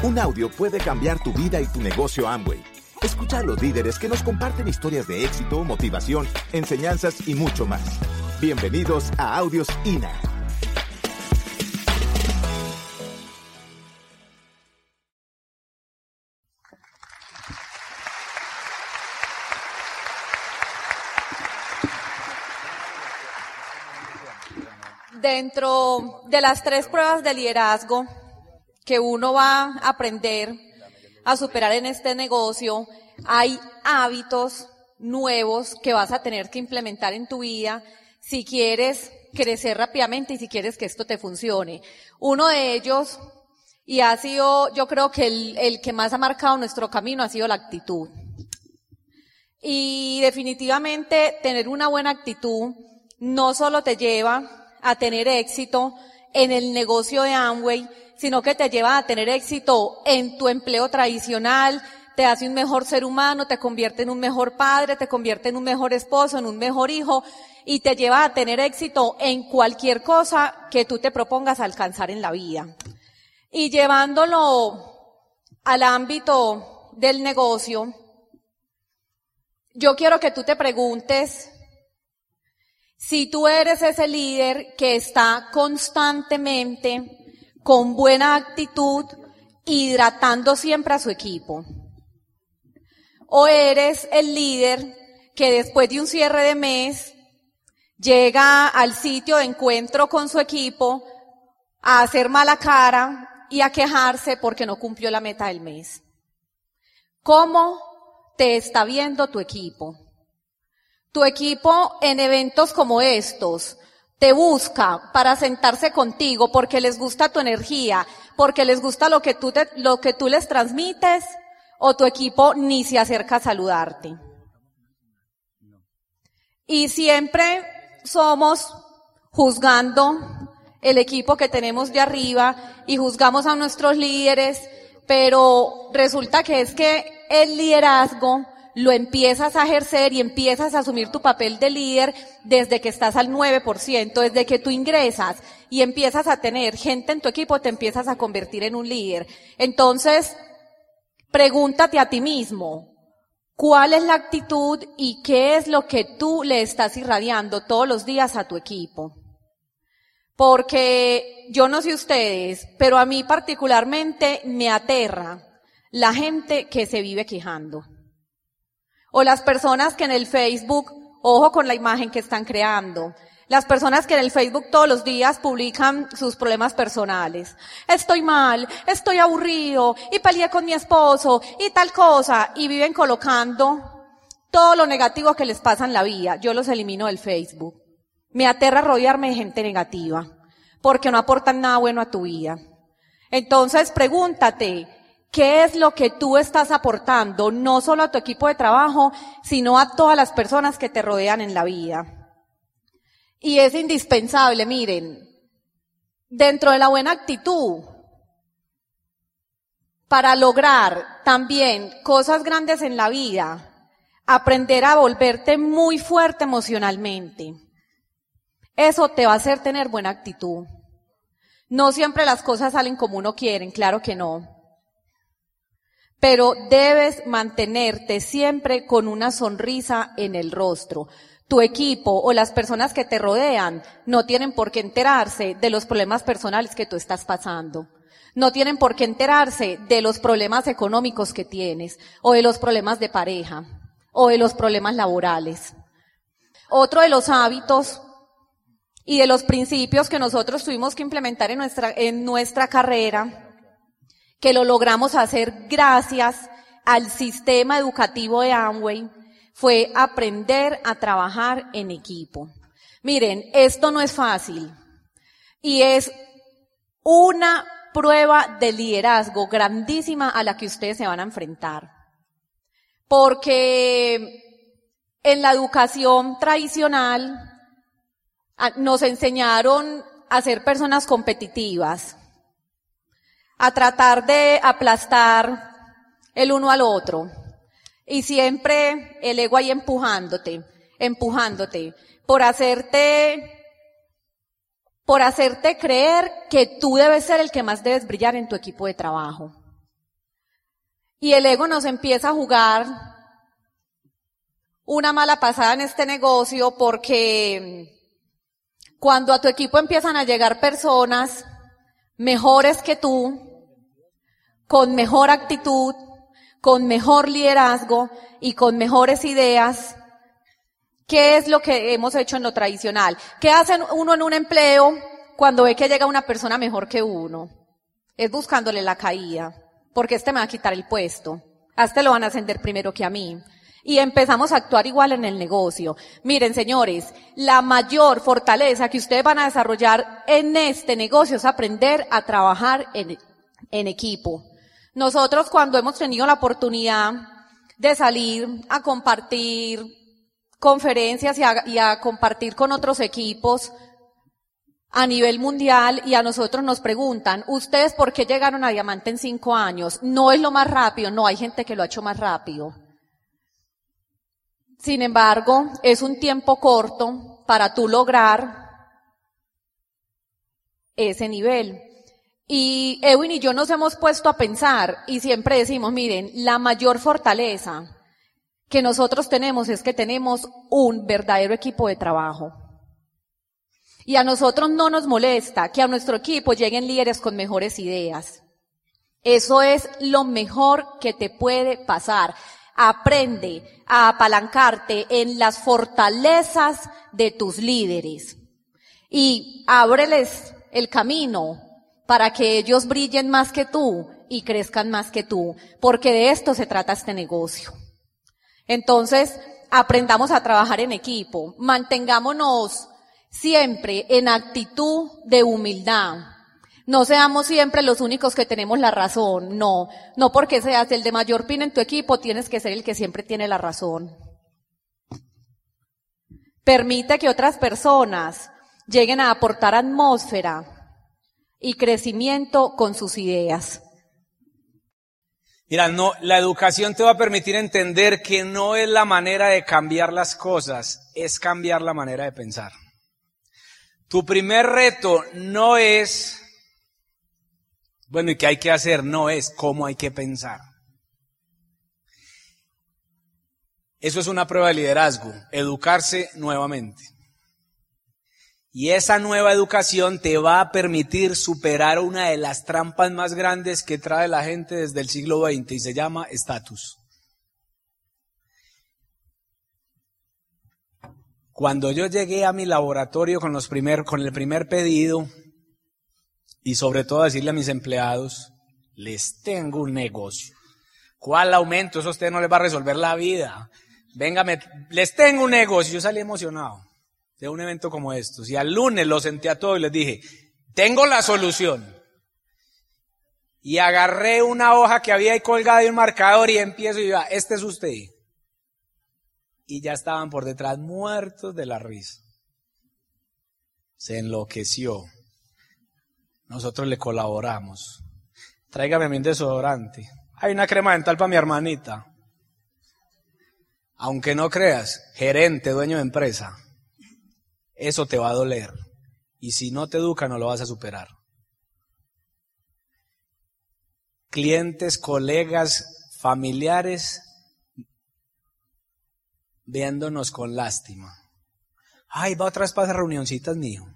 Un audio puede cambiar tu vida y tu negocio Amway. Escucha a los líderes que nos comparten historias de éxito, motivación, enseñanzas y mucho más. Bienvenidos a Audios INA. Dentro de las tres pruebas de liderazgo que uno va a aprender a superar en este negocio, hay hábitos nuevos que vas a tener que implementar en tu vida si quieres crecer rápidamente y si quieres que esto te funcione. Uno de ellos, y ha sido, yo creo que el, el que más ha marcado nuestro camino ha sido la actitud. Y definitivamente tener una buena actitud no solo te lleva a tener éxito en el negocio de Amway, sino que te lleva a tener éxito en tu empleo tradicional, te hace un mejor ser humano, te convierte en un mejor padre, te convierte en un mejor esposo, en un mejor hijo y te lleva a tener éxito en cualquier cosa que tú te propongas alcanzar en la vida. Y llevándolo al ámbito del negocio, yo quiero que tú te preguntes si tú eres ese líder que está constantemente con buena actitud, hidratando siempre a su equipo. O eres el líder que después de un cierre de mes llega al sitio de encuentro con su equipo a hacer mala cara y a quejarse porque no cumplió la meta del mes. ¿Cómo te está viendo tu equipo? Tu equipo en eventos como estos te busca para sentarse contigo porque les gusta tu energía, porque les gusta lo que tú, te, lo que tú les transmites o tu equipo ni se acerca a saludarte. Y siempre somos juzgando el equipo que tenemos de arriba y juzgamos a nuestros líderes, pero resulta que es que el liderazgo lo empiezas a ejercer y empiezas a asumir tu papel de líder desde que estás al 9%, desde que tú ingresas y empiezas a tener gente en tu equipo, te empiezas a convertir en un líder. Entonces, pregúntate a ti mismo, ¿cuál es la actitud y qué es lo que tú le estás irradiando todos los días a tu equipo? Porque yo no sé ustedes, pero a mí particularmente me aterra la gente que se vive quejando. O las personas que en el Facebook, ojo con la imagen que están creando, las personas que en el Facebook todos los días publican sus problemas personales. Estoy mal, estoy aburrido, y peleé con mi esposo, y tal cosa, y viven colocando todo lo negativo que les pasa en la vida. Yo los elimino del Facebook. Me aterra rodearme de gente negativa, porque no aportan nada bueno a tu vida. Entonces pregúntate, ¿Qué es lo que tú estás aportando, no solo a tu equipo de trabajo, sino a todas las personas que te rodean en la vida? Y es indispensable, miren, dentro de la buena actitud, para lograr también cosas grandes en la vida, aprender a volverte muy fuerte emocionalmente. Eso te va a hacer tener buena actitud. No siempre las cosas salen como uno quiere, claro que no pero debes mantenerte siempre con una sonrisa en el rostro. Tu equipo o las personas que te rodean no tienen por qué enterarse de los problemas personales que tú estás pasando. No tienen por qué enterarse de los problemas económicos que tienes o de los problemas de pareja o de los problemas laborales. Otro de los hábitos y de los principios que nosotros tuvimos que implementar en nuestra, en nuestra carrera que lo logramos hacer gracias al sistema educativo de Amway, fue aprender a trabajar en equipo. Miren, esto no es fácil y es una prueba de liderazgo grandísima a la que ustedes se van a enfrentar. Porque en la educación tradicional nos enseñaron a ser personas competitivas, a tratar de aplastar el uno al otro. Y siempre el ego ahí empujándote, empujándote, por hacerte, por hacerte creer que tú debes ser el que más debes brillar en tu equipo de trabajo. Y el ego nos empieza a jugar una mala pasada en este negocio porque cuando a tu equipo empiezan a llegar personas mejores que tú, con mejor actitud, con mejor liderazgo y con mejores ideas, ¿qué es lo que hemos hecho en lo tradicional? ¿Qué hace uno en un empleo cuando ve que llega una persona mejor que uno? Es buscándole la caída, porque este me va a quitar el puesto. A este lo van a ascender primero que a mí y empezamos a actuar igual en el negocio. Miren, señores, la mayor fortaleza que ustedes van a desarrollar en este negocio es aprender a trabajar en, en equipo. Nosotros cuando hemos tenido la oportunidad de salir a compartir conferencias y a, compartir con otros equipos, a nivel mundial y a nosotros nos preguntan, ¿ustedes por qué llegaron a diamante en cinco años? No es lo más rápido, no, hay gente que lo ha hecho más rápido. Sin embargo, es un tiempo corto para tú lograr ese nivel. Y Edwin y yo nos hemos puesto a pensar y siempre decimos, miren, la mayor fortaleza que nosotros tenemos es que tenemos un verdadero equipo de trabajo. Y a nosotros no nos molesta que a nuestro equipo lleguen líderes con mejores ideas. Eso es lo mejor que te puede pasar. Aprende a apalancarte en las fortalezas de tus líderes y ábreles el camino para que ellos brillen más que tú y crezcan más que tú, porque de esto se trata este negocio. Entonces, aprendamos a trabajar en equipo, mantengámonos siempre en actitud de humildad, no seamos siempre los únicos que tenemos la razón. No, no porque seas el de mayor pin en tu equipo, tienes que ser el que siempre tiene la razón. Permite que otras personas lleguen a aportar atmósfera y crecimiento con sus ideas. Mira, no, la educación te va a permitir entender que no es la manera de cambiar las cosas, es cambiar la manera de pensar. Tu primer reto no es bueno, ¿y qué hay que hacer? No es cómo hay que pensar. Eso es una prueba de liderazgo, educarse nuevamente. Y esa nueva educación te va a permitir superar una de las trampas más grandes que trae la gente desde el siglo XX y se llama estatus. Cuando yo llegué a mi laboratorio con, primer, el primer pedido, y sobre todo decirle a mis empleados, les tengo un negocio. ¿Cuál aumento? Eso a usted no les va a resolver la vida. Véngame, les tengo un negocio. Yo salí emocionado de un evento como estos. Y al lunes lo senté a todos y les dije, tengo la solución. Y agarré una hoja que había ahí colgada de un marcador y empiezo y digo, este es usted. Y ya estaban por detrás muertos de la risa. Se enloqueció. Nosotros le colaboramos. Tráigame a mi desodorante. Hay una crema dental para mi hermanita. Aunque no creas, gerente, dueño de empresa, eso te va a doler. Y si no te educa, no lo vas a superar. Clientes, colegas, familiares, viéndonos con lástima. Ay, va otra vez para reunioncitas mío.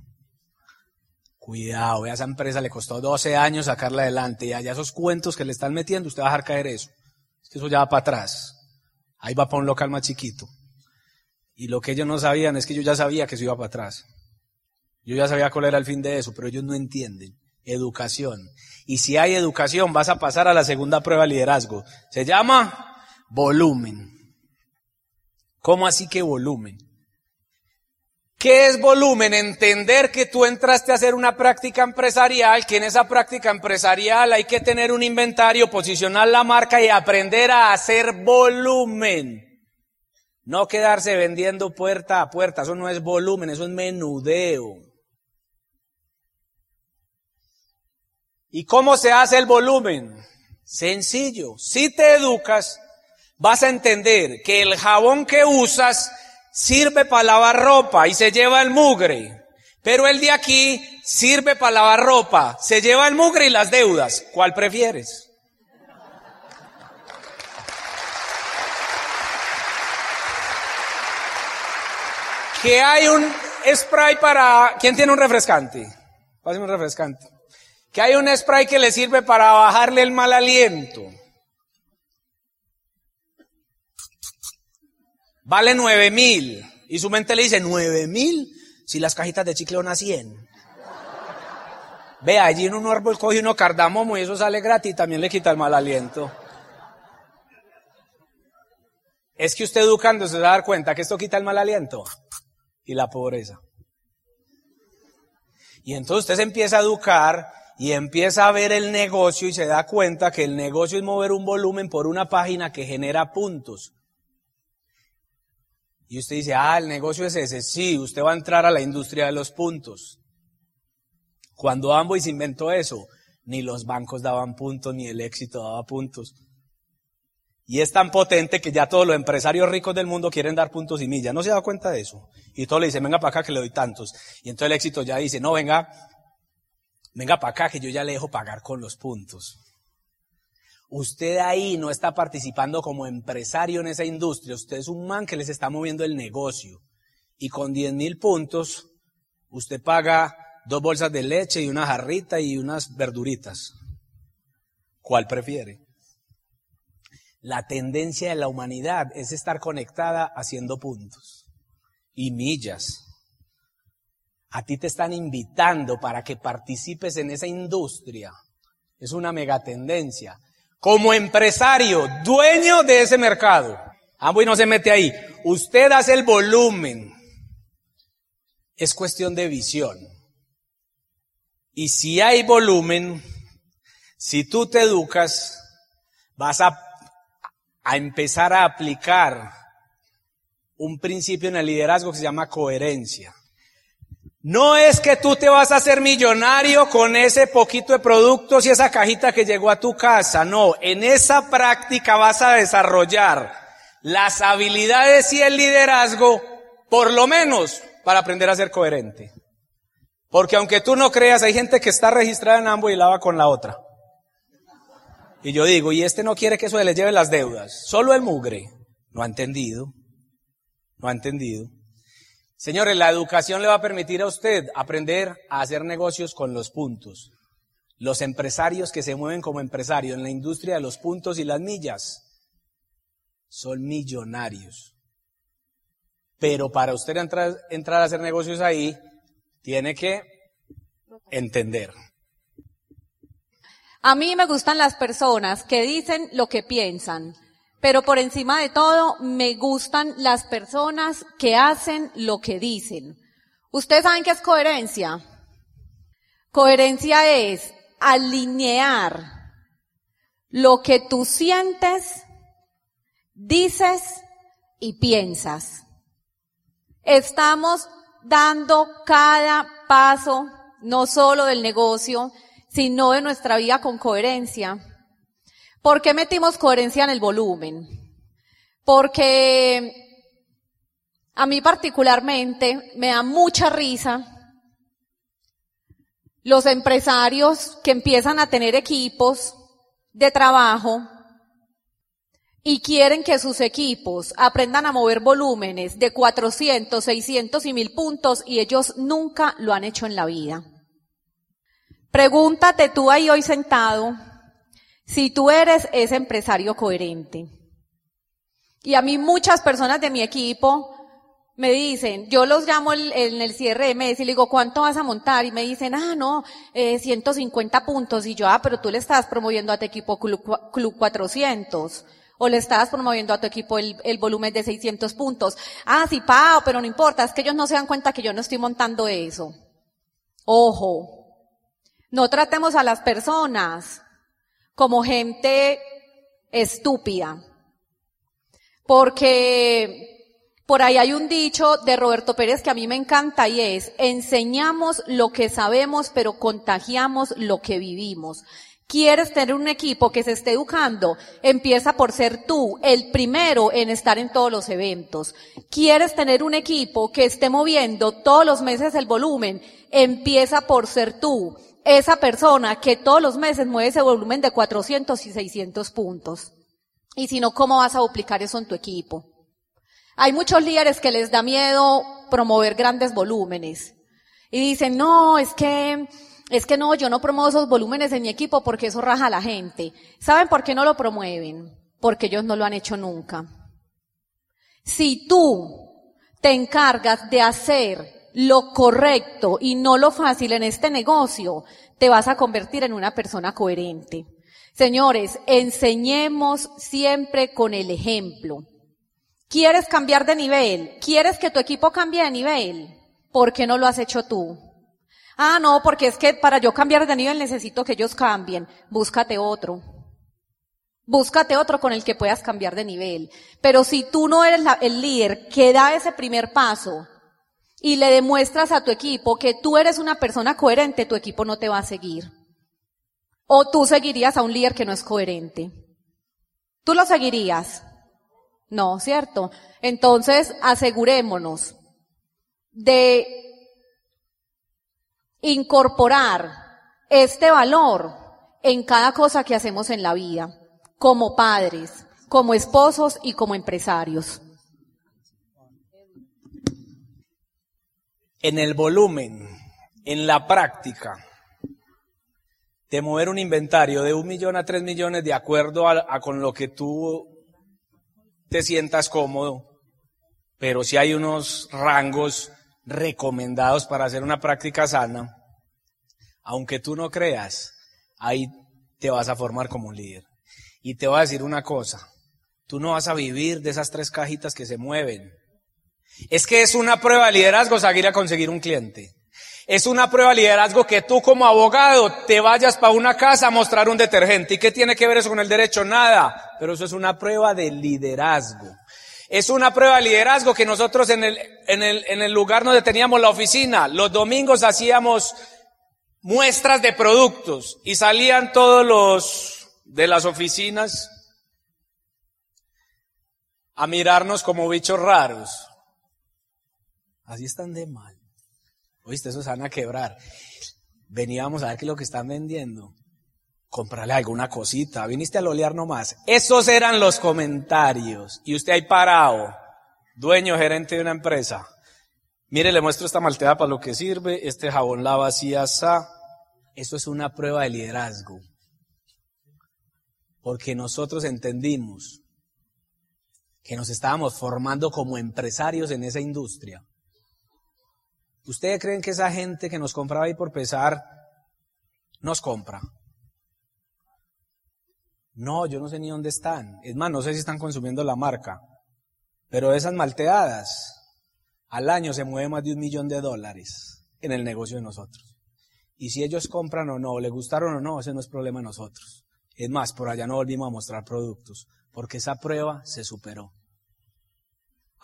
Cuidado, a esa empresa le costó 12 años sacarla adelante y allá esos cuentos que le están metiendo, usted va a dejar caer eso. eso ya va para atrás. Ahí va para un local más chiquito. Y lo que ellos no sabían es que yo ya sabía que eso iba para atrás. Yo ya sabía cuál era el fin de eso, pero ellos no entienden. Educación. Y si hay educación, vas a pasar a la segunda prueba de liderazgo. Se llama volumen. ¿Cómo así que volumen? ¿Qué es volumen? Entender que tú entraste a hacer una práctica empresarial, que en esa práctica empresarial hay que tener un inventario, posicionar la marca y aprender a hacer volumen. No quedarse vendiendo puerta a puerta, eso no es volumen, eso es menudeo. ¿Y cómo se hace el volumen? Sencillo. Si te educas, vas a entender que el jabón que usas sirve para lavar ropa y se lleva el mugre. Pero el de aquí sirve para lavar ropa, se lleva el mugre y las deudas. ¿Cuál prefieres? Que hay un spray para... ¿Quién tiene un refrescante? Pásame un refrescante. Que hay un spray que le sirve para bajarle el mal aliento. Vale nueve mil. Y su mente le dice, nueve mil, si las cajitas de chicle van a 100. Ve, allí en un árbol coge uno cardamomo y eso sale gratis y también le quita el mal aliento. Es que usted educando se va a dar cuenta que esto quita el mal aliento y la pobreza. Y entonces usted se empieza a educar y empieza a ver el negocio y se da cuenta que el negocio es mover un volumen por una página que genera puntos. Y usted dice, ah, el negocio es ese. Sí, usted va a entrar a la industria de los puntos. Cuando Amway se inventó eso, ni los bancos daban puntos, ni el éxito daba puntos. Y es tan potente que ya todos los empresarios ricos del mundo quieren dar puntos y millas. ¿No se da cuenta de eso? Y todos le dicen, venga para acá que le doy tantos. Y entonces el éxito ya dice, no, venga, venga para acá que yo ya le dejo pagar con los puntos. Usted ahí no está participando como empresario en esa industria. Usted es un man que les está moviendo el negocio. Y con 10 mil puntos, usted paga dos bolsas de leche y una jarrita y unas verduritas. ¿Cuál prefiere? La tendencia de la humanidad es estar conectada haciendo puntos y millas. A ti te están invitando para que participes en esa industria. Es una megatendencia. Como empresario, dueño de ese mercado. Amway no se mete ahí. Usted hace el volumen. Es cuestión de visión. Y si hay volumen, si tú te educas, vas a a empezar a aplicar un principio en el liderazgo que se llama coherencia. No es que tú te vas a hacer millonario con ese poquito de productos y esa cajita que llegó a tu casa. No, en esa práctica vas a desarrollar las habilidades y el liderazgo, por lo menos, para aprender a ser coherente. Porque aunque tú no creas, hay gente que está registrada en ambos y la va con la otra. Y yo digo, y este no quiere que eso le lleve las deudas, solo el mugre. No ha entendido, no ha entendido. Señores, la educación le va a permitir a usted aprender a hacer negocios con los puntos. Los empresarios que se mueven como empresarios en la industria de los puntos y las millas son millonarios. Pero para usted entrar, entrar a hacer negocios ahí, tiene que entender. A mí me gustan las personas que dicen lo que piensan, pero por encima de todo me gustan las personas que hacen lo que dicen. ¿Ustedes saben qué es coherencia? Coherencia es alinear lo que tú sientes, dices y piensas. Estamos dando cada paso, no solo del negocio, sino de nuestra vida con coherencia. ¿Por qué metimos coherencia en el volumen? Porque a mí particularmente me da mucha risa los empresarios que empiezan a tener equipos de trabajo y quieren que sus equipos aprendan a mover volúmenes de 400, 600 y 1000 puntos y ellos nunca lo han hecho en la vida. Pregúntate tú ahí hoy sentado si tú eres ese empresario coherente. Y a mí muchas personas de mi equipo me dicen, yo los llamo en el cierre mes y le digo, ¿cuánto vas a montar? Y me dicen, ah, no, eh, 150 puntos. Y yo, ah, pero tú le estás promoviendo a tu equipo Club, 400. O le estás promoviendo a tu equipo el, el, volumen de 600 puntos. Ah, sí, Pao, pero no importa, es que ellos no se dan cuenta que yo no estoy montando eso. Ojo, no tratemos a las personas como gente estúpida. Porque por ahí hay un dicho de Roberto Pérez que a mí me encanta y es, enseñamos lo que sabemos, pero contagiamos lo que vivimos. ¿Quieres tener un equipo que se esté educando? Empieza por ser tú, el primero en estar en todos los eventos. ¿Quieres tener un equipo que esté moviendo todos los meses el volumen? Empieza por ser tú esa persona que todos los meses mueve ese volumen de 400 y 600 puntos. Y si no, ¿cómo vas a duplicar eso en tu equipo? Hay muchos líderes que les da miedo promover grandes volúmenes. Y dicen, no, es que, es que no, yo no promuevo esos volúmenes en mi equipo porque eso raja a la gente. ¿Saben por qué no lo promueven? Porque ellos no lo han hecho nunca. Si tú te encargas de hacer lo correcto y no lo fácil en este negocio, te vas a convertir en una persona coherente. Señores, enseñemos siempre con el ejemplo. ¿Quieres cambiar de nivel? ¿Quieres que tu equipo cambie de nivel? ¿Por qué no lo has hecho tú? Ah, no, porque es que para yo cambiar de nivel necesito que ellos cambien. Búscate otro. Búscate otro con el que puedas cambiar de nivel. Pero si tú no eres el líder que da ese primer paso y le demuestras a tu equipo que tú eres una persona coherente, tu equipo no te va a seguir. O tú seguirías a un líder que no es coherente. ¿Tú lo seguirías? No, ¿cierto? Entonces, asegurémonos de incorporar este valor en cada cosa que hacemos en la vida, como padres, como esposos y como empresarios. En el volumen, en la práctica, de mover un inventario de un millón a tres millones de acuerdo a, con lo que tú te sientas cómodo, pero si hay unos rangos recomendados para hacer una práctica sana, aunque tú no creas, ahí te vas a formar como un líder. Y te voy a decir una cosa, tú no vas a vivir de esas tres cajitas que se mueven. Es que es una prueba de liderazgo seguir a conseguir un cliente. Es una prueba de liderazgo que tú como abogado te vayas para una casa a mostrar un detergente. ¿Y qué tiene que ver eso con el derecho? Nada. Pero eso es una prueba de liderazgo. Es una prueba de liderazgo que nosotros en el, en el, en el lugar donde teníamos la oficina, los domingos hacíamos muestras de productos y salían todos los de las oficinas a mirarnos como bichos raros. Así están de mal. Oíste, eso se van a quebrar. Veníamos a ver qué es lo que están vendiendo. Comprarle alguna cosita. Viniste a lolear nomás. Esos eran los comentarios. Y usted ahí parado, dueño, gerente de una empresa. Mire, le muestro esta malteada para lo que sirve. Este jabón la vacía sa. Eso es una prueba de liderazgo. Porque nosotros entendimos que nos estábamos formando como empresarios en esa industria. ¿Ustedes creen que esa gente que nos compraba ahí por pesar nos compra? No, yo no sé ni dónde están. Es más, no sé si están consumiendo la marca. Pero esas malteadas, al año se mueve más de un millón de dólares en el negocio de nosotros. Y si ellos compran o no, le gustaron o no, ese no es problema de nosotros. Es más, por allá no volvimos a mostrar productos, porque esa prueba se superó.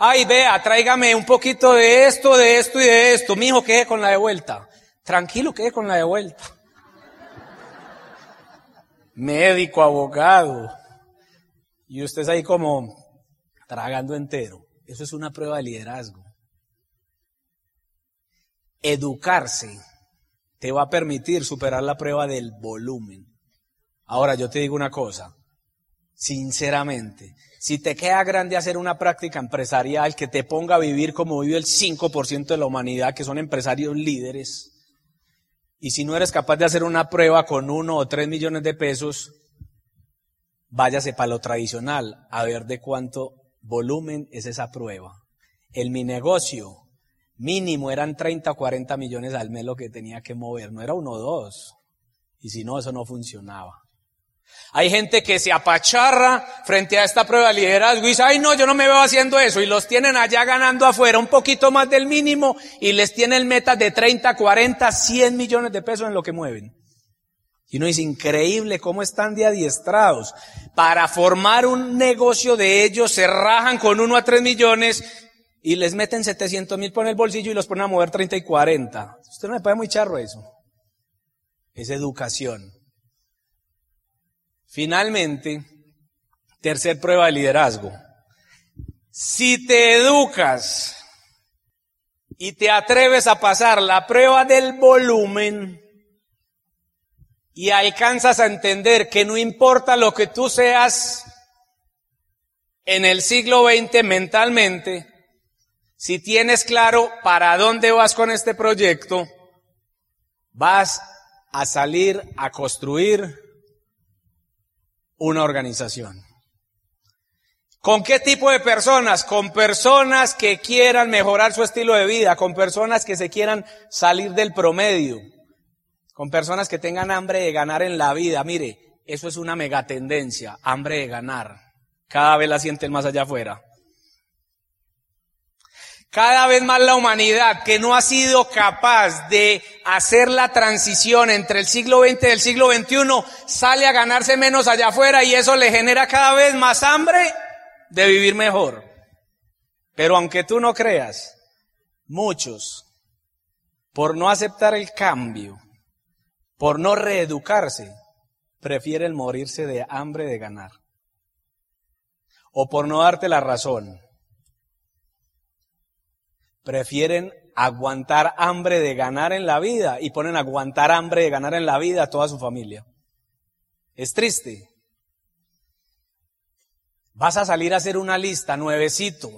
Ay, vea, tráigame un poquito de esto, de esto y de esto. Mi hijo, quede con la de vuelta. Tranquilo, quede con la de vuelta. Médico, abogado. Y usted es ahí como tragando entero. Eso es una prueba de liderazgo. Educarse te va a permitir superar la prueba del volumen. Ahora yo te digo una cosa, sinceramente, si te queda grande hacer una práctica empresarial que te ponga a vivir como vive el 5% de la humanidad, que son empresarios líderes, y si no eres capaz de hacer una prueba con uno o tres millones de pesos, váyase para lo tradicional a ver de cuánto volumen es esa prueba. En mi negocio mínimo eran 30 o 40 millones al mes lo que tenía que mover, no era uno o dos. Y si no, eso no funcionaba. Hay gente que se apacharra frente a esta prueba de liderazgo y dice, ay no, yo no me veo haciendo eso. Y los tienen allá ganando afuera un poquito más del mínimo y les tienen metas de 30, 40, 100 millones de pesos en lo que mueven. Y uno dice, increíble cómo están de adiestrados. Para formar un negocio de ellos se rajan con uno a tres millones y les meten 700 mil por el bolsillo y los ponen a mover 30 y 40. Usted no me puede muy charro eso. Es educación. Finalmente, tercer prueba de liderazgo. Si te educas y te atreves a pasar la prueba del volumen y alcanzas a entender que no importa lo que tú seas en el siglo XX mentalmente, Si tienes claro para dónde vas con este proyecto, vas a salir a construir una organización. ¿Con qué tipo de personas? Con personas que quieran mejorar su estilo de vida, con personas que se quieran salir del promedio, con personas que tengan hambre de ganar en la vida. Mire, eso es una megatendencia, hambre de ganar. Cada vez la sienten más allá afuera. Cada vez más la humanidad que no ha sido capaz de hacer la transición entre el siglo XX y el siglo XXI sale a ganarse menos allá afuera y eso le genera cada vez más hambre de vivir mejor. Pero aunque tú no creas, muchos, por no aceptar el cambio, por no reeducarse, prefieren morirse de hambre de ganar. O por no darte la razón, prefieren aguantar hambre de ganar en la vida y ponen aguantar hambre de ganar en la vida a toda su familia. Es triste. Vas a salir a hacer una lista, nuevecito.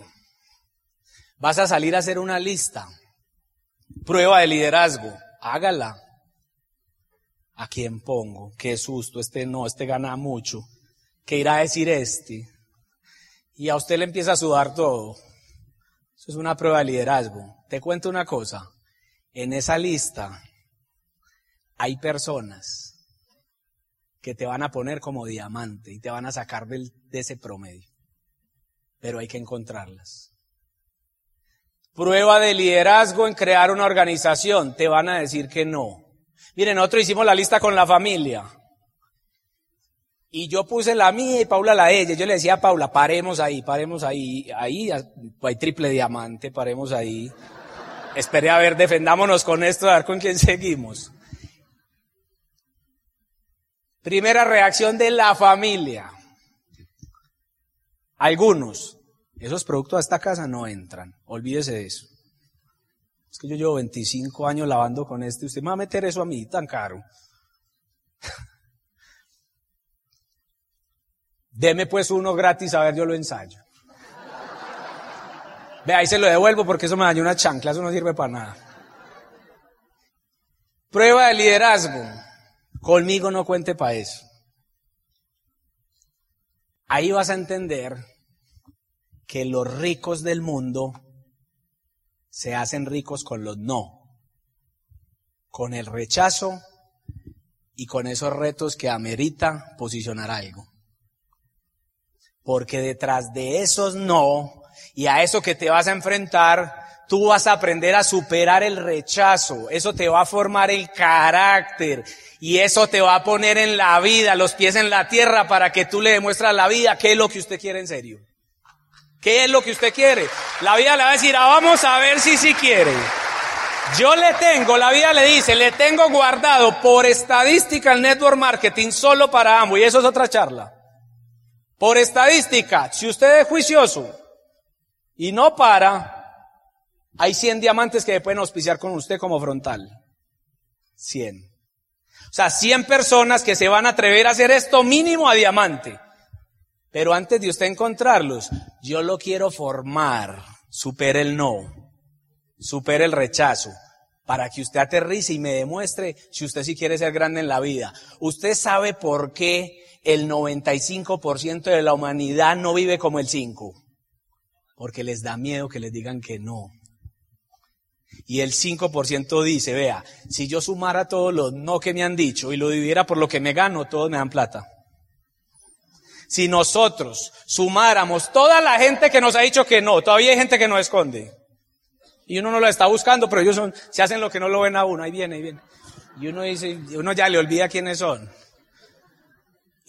Vas a salir a hacer una lista. Prueba de liderazgo. Hágala. ¿A quién pongo? Qué susto, este no, este gana mucho. ¿Qué irá a decir este? Y a usted le empieza a sudar todo. Eso es una prueba de liderazgo. Te cuento una cosa. En esa lista hay personas que te van a poner como diamante y te van a sacar del, de ese promedio. Pero hay que encontrarlas. Prueba de liderazgo en crear una organización. Te van a decir que no. Miren, nosotros hicimos la lista con la familia. Y yo puse la mía y Paula la de ella. Yo le decía a Paula, paremos ahí, paremos ahí, ahí hay triple diamante, paremos ahí. Esperé a ver, defendámonos con esto, a ver con quién seguimos. Primera reacción de la familia. Algunos, esos productos a esta casa no entran. Olvídese de eso. Es que yo llevo 25 años lavando con este. Usted me va a meter eso a mí tan caro. Deme pues uno gratis, a ver, yo lo ensayo. Ve, ahí se lo devuelvo porque eso me dañó una chancla, eso no sirve para nada. Prueba de liderazgo. Conmigo no cuente para eso. Ahí vas a entender que los ricos del mundo se hacen ricos con los no, con el rechazo y con esos retos que amerita posicionar algo. Porque detrás de esos no y a eso que te vas a enfrentar, tú vas a aprender a superar el rechazo. Eso te va a formar el carácter y eso te va a poner en la vida, los pies en la tierra para que tú le demuestres a la vida qué es lo que usted quiere en serio. ¿Qué es lo que usted quiere? La vida le va a decir, ah, vamos a ver si sí quiere. Yo le tengo, la vida le dice, le tengo guardado por estadística el network marketing solo para ambos. Y eso es otra charla. Por estadística, si usted es juicioso y no para, hay 100 diamantes que pueden auspiciar con usted como frontal. 100. O sea, 100 personas que se van a atrever a hacer esto mínimo a diamante. Pero antes de usted encontrarlos, yo lo quiero formar. Supere el no. Supere el rechazo. Para que usted aterrice y me demuestre si usted sí quiere ser grande en la vida. Usted sabe por qué el 95% de la humanidad no vive como el 5. Porque les da miedo que les digan que no. Y el 5% dice, vea, si yo sumara todos los no que me han dicho y lo dividiera por lo que me gano, todos me dan plata. Si nosotros sumáramos toda la gente que nos ha dicho que no, todavía hay gente que no esconde. Y uno no lo está buscando, pero ellos son, se hacen lo que no lo ven a uno, ahí viene, ahí viene. Y uno dice, uno ya le olvida quiénes son.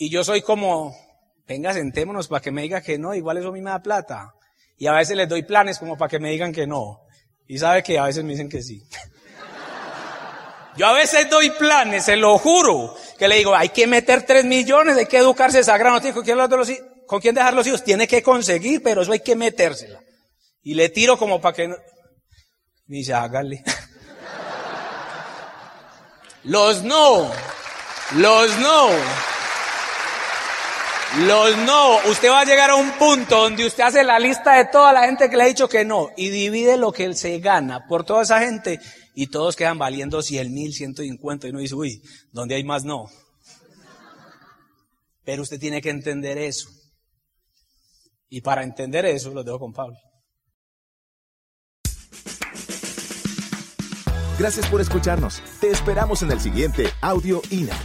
Y yo soy como, venga, sentémonos para que me diga que no, igual eso a mí me da plata. Y a veces les doy planes como para que me digan que no. Y sabe que a veces me dicen que sí. Yo a veces doy planes, se lo juro, que le digo, hay que meter tres millones, hay que educarse sagrado, no tiene con quién, con quién dejar los hijos, tiene que conseguir, pero eso hay que metérsela. Y le tiro como para que no... Me dice, hágale. Los no, los no. Los no, usted va a llegar a un punto donde usted hace la lista de toda la gente que le ha dicho que no y divide lo que se gana por toda esa gente y todos quedan valiendo 100 mil, 150 y uno dice, uy, ¿dónde hay más no? Pero usted tiene que entender eso. Y para entender eso, lo dejo con Pablo. Gracias por escucharnos. Te esperamos en el siguiente Audio INA.